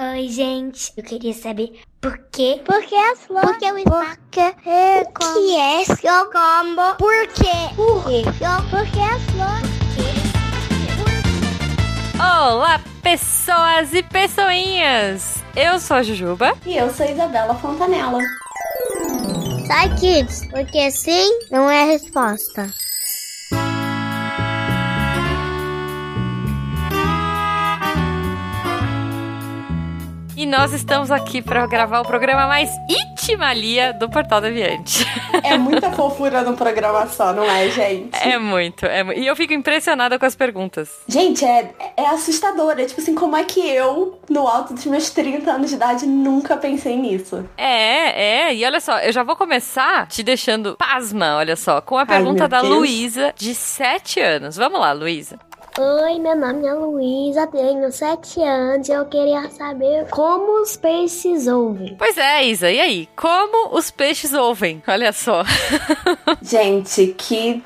Oi, gente. Eu queria saber por quê? Por que as flores? Por que o Porque é o que é seu combo? Por quê? Por quê? Por que as flores? Olá, pessoas e pessoinhas! Eu sou a Jujuba. E eu sou a Isabela Fontanella. Sai, kids, porque sim não é a resposta. E nós estamos aqui para gravar o programa mais itimalia do Portal Deviante. É muita fofura no programa só, não é, gente? É muito, é E eu fico impressionada com as perguntas. Gente, é, é assustador. É tipo assim, como é que eu, no alto dos meus 30 anos de idade, nunca pensei nisso? É, é. E olha só, eu já vou começar te deixando pasma, olha só, com a Ai, pergunta meu da. Luísa, de 7 anos. Vamos lá, Luísa. Oi, meu nome é Luísa, tenho 7 anos e eu queria saber como os peixes ouvem. Pois é, Isa, e aí? Como os peixes ouvem? Olha só. Gente, que.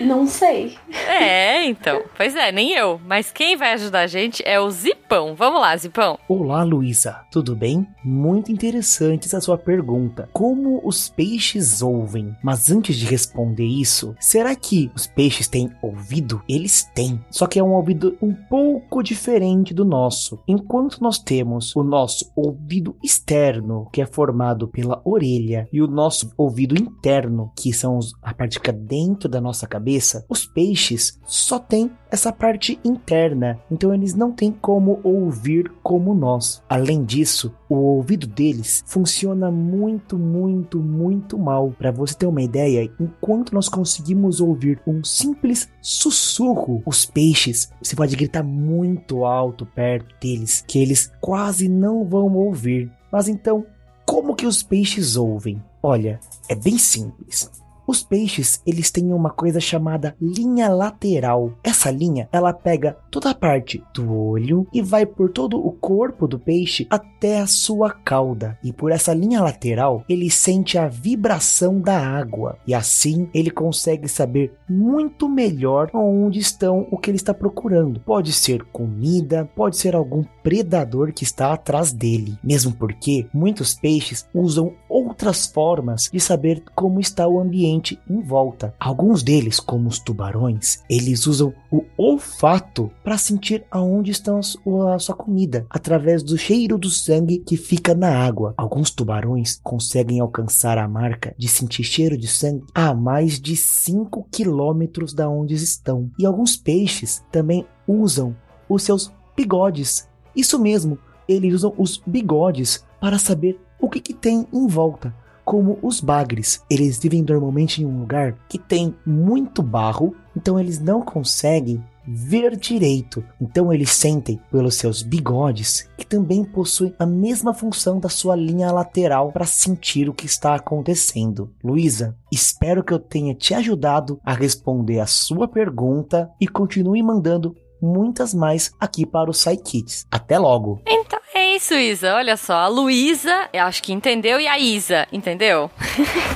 Não sei. É, então. Pois é, nem eu. Mas quem vai ajudar a gente é o Zipão. Vamos lá, Zipão. Olá, Luísa, tudo bem? Muito interessante essa sua pergunta. Como os peixes ouvem? Mas antes de responder isso, será que os peixes têm ouvido? Eles têm, só que é um ouvido um pouco diferente do nosso. Enquanto nós temos o nosso ouvido externo, que é formado pela orelha, e o nosso ouvido interno, que são a parte que fica dentro da nossa cabeça, os peixes só têm essa parte interna, então eles não têm como ouvir como nós. Além disso, o ouvido deles funciona muito, muito, muito mal. Para você ter uma ideia, enquanto nós conseguimos ouvir um simples sussurro, os peixes, você pode gritar muito alto perto deles, que eles quase não vão ouvir. Mas então, como que os peixes ouvem? Olha, é bem simples. Os peixes, eles têm uma coisa chamada linha lateral. Essa linha, ela pega toda a parte do olho e vai por todo o corpo do peixe até a sua cauda. E por essa linha lateral, ele sente a vibração da água. E assim, ele consegue saber muito melhor onde estão o que ele está procurando. Pode ser comida, pode ser algum predador que está atrás dele. Mesmo porque muitos peixes usam outras formas de saber como está o ambiente em volta. Alguns deles, como os tubarões, eles usam o olfato para sentir aonde estão a sua comida, através do cheiro do sangue que fica na água. Alguns tubarões conseguem alcançar a marca de sentir cheiro de sangue a mais de 5 quilômetros da onde estão. E alguns peixes também usam os seus bigodes. Isso mesmo, eles usam os bigodes para saber o que, que tem em volta. Como os bagres, eles vivem normalmente em um lugar que tem muito barro, então eles não conseguem ver direito. Então eles sentem pelos seus bigodes, que também possuem a mesma função da sua linha lateral para sentir o que está acontecendo. Luísa, espero que eu tenha te ajudado a responder a sua pergunta e continue mandando muitas mais aqui para o SciKids. Até logo! Então é isso, Isa. Olha só, a Luísa, eu acho que entendeu, e a Isa, entendeu?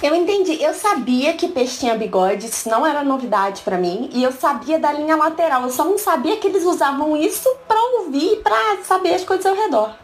Eu entendi. Eu sabia que peixe tinha bigode, isso não era novidade pra mim. E eu sabia da linha lateral. Eu só não sabia que eles usavam isso pra ouvir e pra saber as coisas ao redor.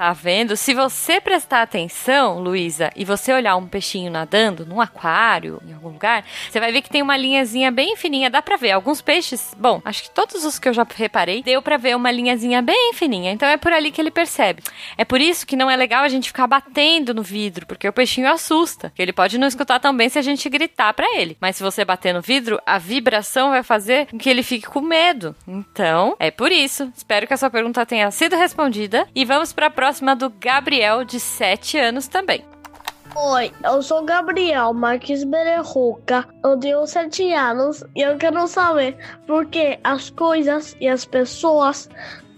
Tá vendo? Se você prestar atenção, Luísa, e você olhar um peixinho nadando num aquário, em algum lugar, você vai ver que tem uma linhazinha bem fininha. Dá pra ver. Alguns peixes, bom, acho que todos os que eu já reparei, deu pra ver uma linhazinha bem fininha. Então é por ali que ele percebe. É por isso que não é legal a gente ficar batendo no vidro, porque o peixinho assusta. Ele pode não escutar tão bem se a gente gritar pra ele. Mas se você bater no vidro, a vibração vai fazer com que ele fique com medo. Então, é por isso. Espero que a sua pergunta tenha sido respondida. E vamos pra próxima do Gabriel, de 7 anos também. Oi, eu sou Gabriel Marques Bererruca, eu tenho 7 anos e eu quero saber por que as coisas e as pessoas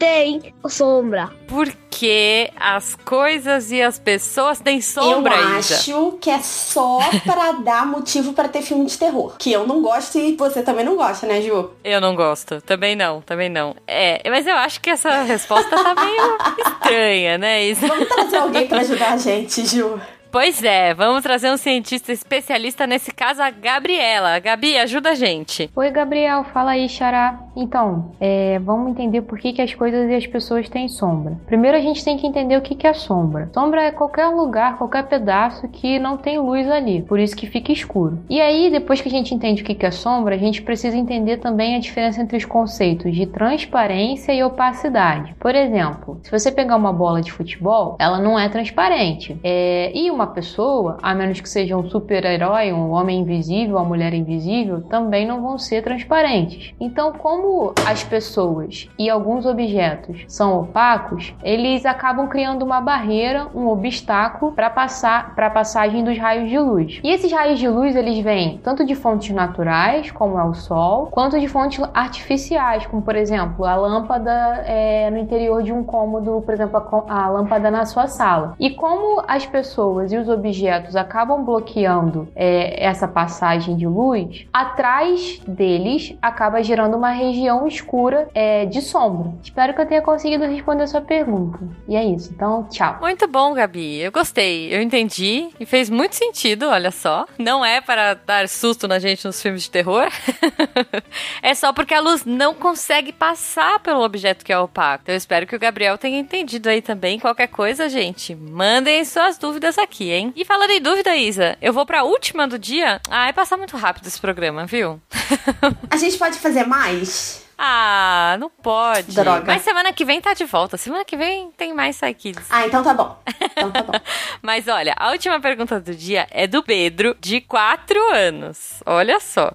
têm sombra. Porque as coisas e as pessoas têm sombra, eu Isa. acho que é só pra dar motivo pra ter filme de terror. Que eu não gosto e você também não gosta, né, Ju? Eu não gosto. Também não, também não. É, mas eu acho que essa resposta tá meio estranha, né, Isa? Vamos trazer alguém pra ajudar a gente, Ju. Pois é, vamos trazer um cientista especialista nesse caso, a Gabriela. Gabi, ajuda a gente. Oi, Gabriel, fala aí, Xará. Então, é, vamos entender por que, que as coisas e as pessoas têm sombra. Primeiro a gente tem que entender o que, que é sombra. Sombra é qualquer lugar, qualquer pedaço que não tem luz ali, por isso que fica escuro. E aí, depois que a gente entende o que, que é sombra, a gente precisa entender também a diferença entre os conceitos de transparência e opacidade. Por exemplo, se você pegar uma bola de futebol, ela não é transparente. É, e uma pessoa, a menos que seja um super-herói, um homem invisível, uma mulher invisível, também não vão ser transparentes. Então, como as pessoas e alguns objetos são opacos, eles acabam criando uma barreira, um obstáculo para passar para a passagem dos raios de luz. E esses raios de luz eles vêm tanto de fontes naturais, como é o sol, quanto de fontes artificiais, como por exemplo a lâmpada é, no interior de um cômodo, por exemplo a, a lâmpada na sua sala. E como as pessoas e os objetos acabam bloqueando é, essa passagem de luz, atrás deles acaba gerando uma região escura é, de sombra. Espero que eu tenha conseguido responder a sua pergunta. E é isso. Então, tchau. Muito bom, Gabi. Eu gostei. Eu entendi e fez muito sentido, olha só. Não é para dar susto na gente nos filmes de terror. é só porque a luz não consegue passar pelo objeto que é opaco. Então, eu espero que o Gabriel tenha entendido aí também. Qualquer coisa, gente, mandem suas dúvidas aqui, hein? E falando em dúvida, Isa, eu vou pra última do dia. Ah, é passar muito rápido esse programa, viu? A gente pode fazer mais? Ah, não pode. Droga. Mas semana que vem tá de volta. Semana que vem tem mais Psy Kids. Ah, então tá bom. Então tá bom. Mas olha, a última pergunta do dia é do Pedro, de 4 anos. Olha só.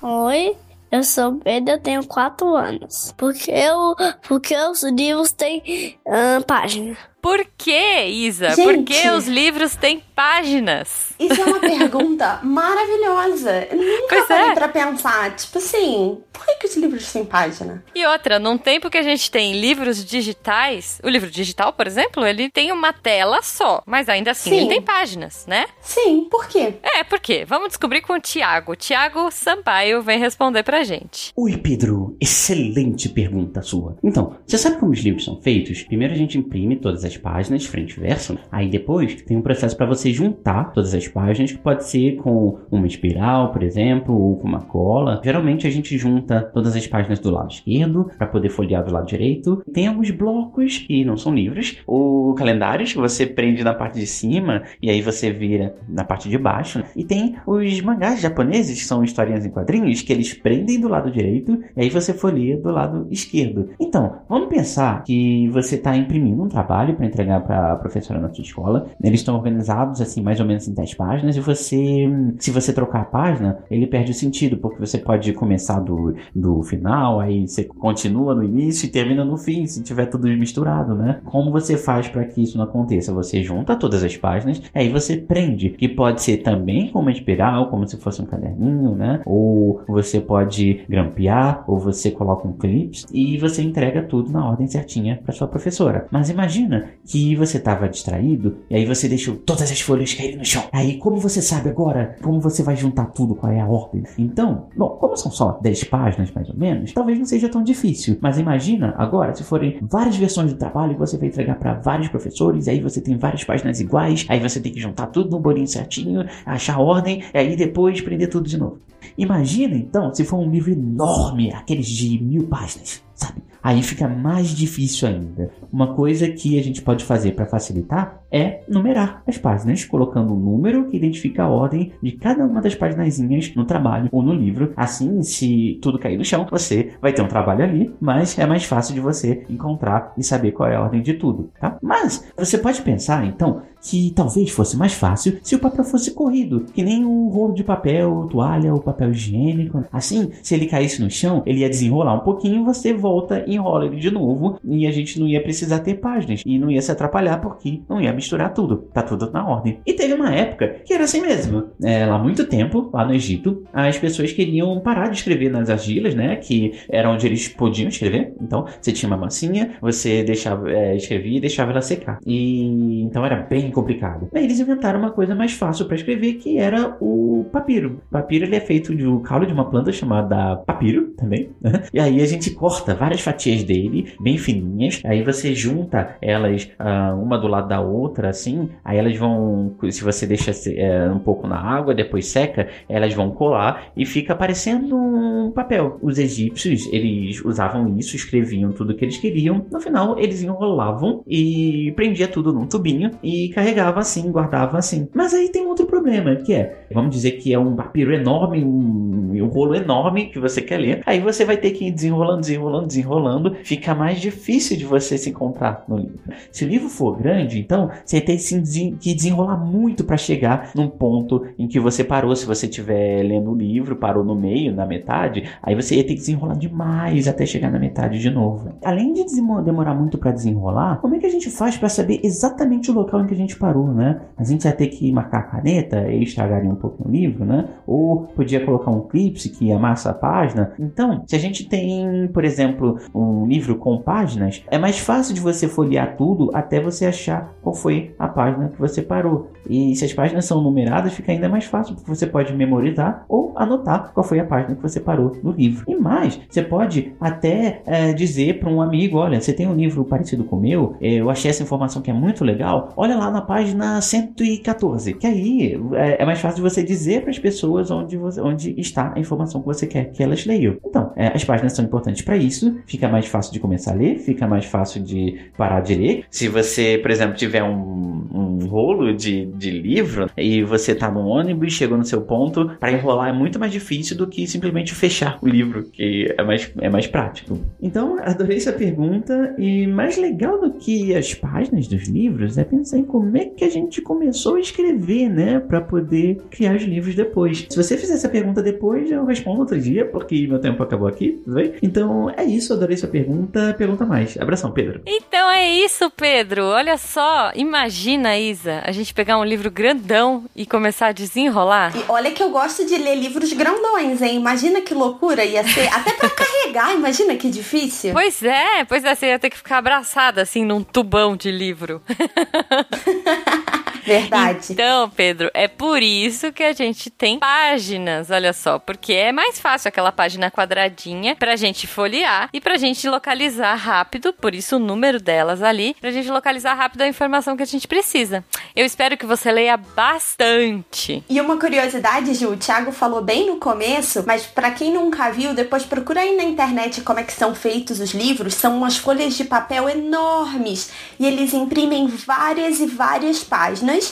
Oi, eu sou Pedro, eu tenho 4 anos. Porque, eu, porque os livros têm uh, página. Por que, Isa? Gente. Porque os livros têm páginas. Isso é uma pergunta maravilhosa. Eu nunca Pois parei é. pra pensar. Tipo assim, por que, que os livros têm página? E outra, num tempo que a gente tem livros digitais, o livro digital, por exemplo, ele tem uma tela só, mas ainda assim Sim. ele tem páginas, né? Sim, por quê? É, por quê? Vamos descobrir com o Tiago. Tiago Sampaio vem responder pra gente. Oi, Pedro. Excelente pergunta sua. Então, você sabe como os livros são feitos? Primeiro a gente imprime todas as páginas, frente e verso. né? Aí depois tem um processo para você juntar todas as páginas, que pode ser com uma espiral, por exemplo, ou com uma cola. Geralmente a gente junta todas as páginas do lado esquerdo para poder folhear do lado direito. Tem alguns blocos que não são livros, ou calendários que você prende na parte de cima e aí você vira na parte de baixo. E tem os mangás japoneses, que são historinhas em quadrinhos, que eles prendem do lado direito e aí você folheia do lado esquerdo. Então, vamos pensar que você está imprimindo um trabalho para entregar para a professora na sua escola. Eles estão organizados assim, mais ou menos em 10 páginas, e você, se você trocar a página, ele perde o sentido, porque você pode começar do, do final, aí você continua no início e termina no fim, se tiver tudo misturado, né? Como você faz para que isso não aconteça? Você junta todas as páginas, aí você prende, que pode ser também com uma espiral, como se fosse um caderninho, né? Ou você pode grampear, ou você coloca um clips e você entrega tudo na ordem certinha para sua professora. Mas imagina que você estava distraído e aí você deixou todas as folhas caírem no chão. Aí como você sabe agora como você vai juntar tudo, qual é a ordem? Então, bom, como são só 10 páginas mais ou menos, talvez não seja tão difícil. Mas imagina agora se forem várias versões do trabalho que você vai entregar para vários professores, aí você tem várias páginas iguais, aí você tem que juntar tudo no bolinho certinho, achar ordem, e aí depois prender tudo de novo. Imagina então se for um livro enorme, aqueles de mil páginas, sabe? Aí fica mais difícil ainda. Uma coisa que a gente pode fazer para facilitar é numerar as páginas, colocando um número que identifica a ordem de cada uma das paginazinhas no trabalho ou no livro. Assim, se tudo cair no chão, você vai ter um trabalho ali, mas é mais fácil de você encontrar e saber qual é a ordem de tudo, tá? Mas você pode pensar, então, que talvez fosse mais fácil se o papel fosse corrido, que nem um rolo de papel, toalha ou papel higiênico. Assim, se ele caísse no chão, ele ia desenrolar um pouquinho, você volta e enrola ele de novo e a gente não ia precisar ter páginas e não ia se atrapalhar porque não ia misturar tudo, tá tudo na ordem. E teve uma época que era assim mesmo. É, lá muito tempo, lá no Egito, as pessoas queriam parar de escrever nas argilas, né, que era onde eles podiam escrever. Então, você tinha uma massinha, você deixava, é, escrevia e deixava ela secar. E então era bem complicado. Aí eles inventaram uma coisa mais fácil para escrever, que era o papiro. O papiro ele é feito do caule de uma planta chamada papiro também. Né? E aí a gente corta várias fatias dele, bem fininhas. Aí você junta elas uh, uma do lado da outra, assim. Aí elas vão, se você deixa uh, um pouco na água, depois seca, elas vão colar e fica parecendo um papel. Os egípcios eles usavam isso, escreviam tudo que eles queriam. No final eles enrolavam e prendia tudo num tubinho e carregava assim, guardava assim. Mas aí tem outro problema, que é, vamos dizer que é um papiro enorme, um, um rolo enorme que você quer ler. Aí você vai ter que ir desenrolando, desenrolando, desenrolando. Fica mais difícil de você se encontrar no livro. Se o livro for grande, então você tem que desenrolar muito para chegar num ponto em que você parou. Se você estiver lendo o livro, parou no meio, na metade, aí você ia ter que desenrolar demais até chegar na metade de novo. Além de demorar muito para desenrolar, como é que a gente faz para saber exatamente o local em que a gente parou, né? A gente ia ter que marcar a caneta e estragaria um pouco o livro, né? Ou podia colocar um clipe que amassa a página. Então, se a gente tem, por exemplo, um livro com páginas, é mais fácil de você folhear tudo até você achar qual foi a página que você parou. E se as páginas são numeradas, fica ainda mais fácil, porque você pode memorizar ou anotar qual foi a página que você parou no livro. E mais, você pode até é, dizer para um amigo: olha, você tem um livro parecido com o meu, é, eu achei essa informação que é muito legal, olha lá na página 114. Que aí é, é mais fácil de você dizer para as pessoas onde, você, onde está a informação que você quer que elas leiam. Então, é, as páginas são importantes para isso, fica mais fácil de começar a ler, fica mais fácil de parar de ler. Se você, por exemplo, tiver um, um rolo de, de livro e você tá no ônibus e chegou no seu ponto, para enrolar é muito mais difícil do que simplesmente fechar o livro, que é mais, é mais prático. Então, adorei essa pergunta e mais legal do que as páginas dos livros é pensar em como é que a gente começou a escrever, né, para poder criar os livros depois. Se você fizer essa pergunta depois, eu respondo outro dia, porque meu tempo acabou aqui, tudo bem? Então, é isso, adorei sua pergunta. Pergunta mais. Abração, Pedro. Então é isso, Pedro. Olha só, imagina, Isa, a gente pegar um livro grandão e começar a desenrolar. E olha que eu gosto de ler livros grandões, hein? Imagina que loucura ia ser. Até para carregar, imagina que difícil. Pois é, pois é, você ia ter que ficar abraçada assim num tubão de livro. Verdade. Então, Pedro, é por isso que a gente tem páginas, olha só, porque é mais fácil aquela página quadradinha pra gente folhear e pra gente localizar rápido, por isso o número delas ali, pra gente localizar rápido a informação que a gente precisa. Eu espero que você leia bastante. E uma curiosidade, Ju, o Thiago falou bem no começo, mas para quem nunca viu, depois procura aí na internet como é que são feitos os livros. São umas folhas de papel enormes e eles imprimem várias e várias páginas.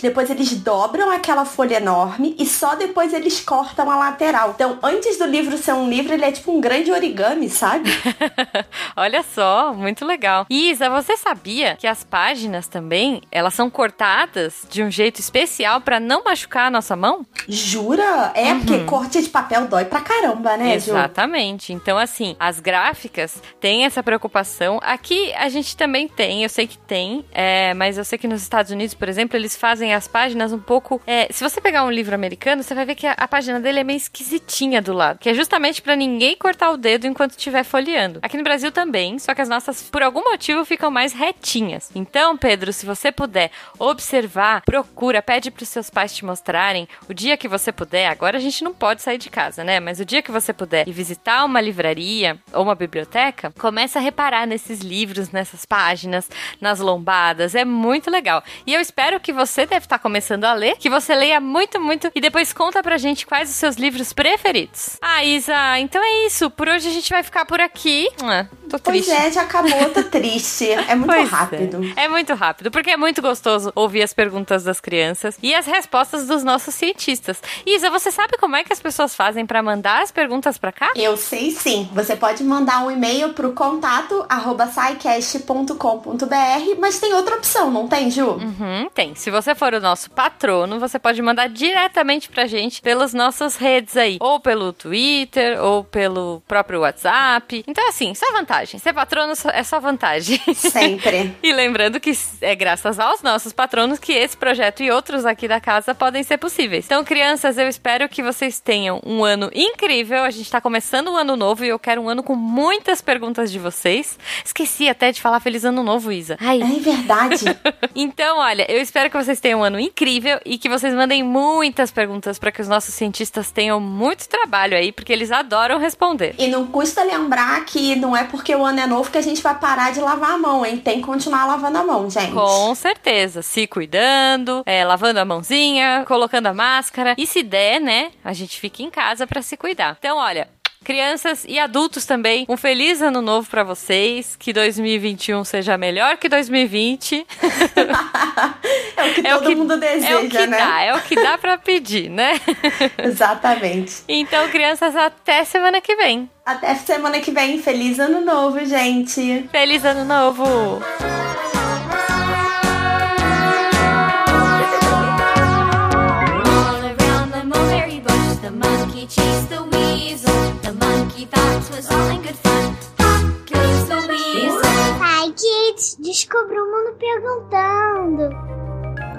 Depois eles dobram aquela folha enorme e só depois eles cortam a lateral. Então, antes do livro ser um livro, ele é tipo um grande origami, sabe? Olha só, muito legal. Isa, você sabia que as páginas também, elas são cortadas de um jeito especial para não machucar a nossa mão? Jura? É, uhum. porque corte de papel dói pra caramba, né, Exatamente. Ju? Então, assim, as gráficas têm essa preocupação. Aqui a gente também tem, eu sei que tem, é, mas eu sei que nos Estados Unidos, por exemplo, eles fazem as páginas um pouco. É, se você pegar um livro americano, você vai ver que a, a página dele é meio esquisitinha do lado, que é justamente para ninguém cortar o dedo enquanto estiver folheando. Aqui no Brasil também, só que as nossas, por algum motivo, ficam mais retinhas. Então, Pedro, se você puder observar, procura, pede para os seus pais te mostrarem o dia que você puder. Agora a gente não pode sair de casa, né? Mas o dia que você puder e visitar uma livraria ou uma biblioteca, começa a reparar nesses livros, nessas páginas, nas lombadas. É muito legal. E eu espero que você deve estar começando a ler, que você leia muito, muito e depois conta pra gente quais os seus livros preferidos. Ah, Isa, então é isso. Por hoje a gente vai ficar por aqui. Ah, tô triste. Pois é, já acabou, tô triste. É muito pois rápido. É. é muito rápido, porque é muito gostoso ouvir as perguntas das crianças e as respostas dos nossos cientistas. Isa, você sabe como é que as pessoas fazem para mandar as perguntas para cá? Eu sei sim. Você pode mandar um e-mail pro contato arroba mas tem outra opção, não tem, Ju? Uhum, tem. Se você for o nosso patrono, você pode mandar diretamente pra gente pelas nossas redes aí, ou pelo Twitter, ou pelo próprio WhatsApp. Então, assim, só vantagem. Ser patrono é só vantagem. Sempre. e lembrando que é graças aos nossos patronos que esse projeto e outros aqui da casa podem ser possíveis. Então, crianças, eu espero que vocês tenham um ano incrível. A gente tá começando um ano novo e eu quero um ano com muitas perguntas de vocês. Esqueci até de falar feliz ano novo, Isa. Ai. É verdade. então, olha, eu espero que vocês tenham um ano incrível e que vocês mandem muitas perguntas para que os nossos cientistas tenham muito trabalho aí, porque eles adoram responder. E não custa lembrar que não é porque o ano é novo que a gente vai parar de lavar a mão, hein? Tem que continuar lavando a mão, gente. Com certeza. Se cuidando, é, lavando a mãozinha, colocando a máscara. E se der, né, a gente fica em casa para se cuidar. Então, olha, crianças e adultos também. Um feliz ano novo para vocês. Que 2021 seja melhor que 2020. é o que é todo o que, mundo deseja, é o que né? Dá, é o que dá para pedir, né? Exatamente. Então, crianças, até semana que vem. Até semana que vem. Feliz ano novo, gente. Feliz ano novo.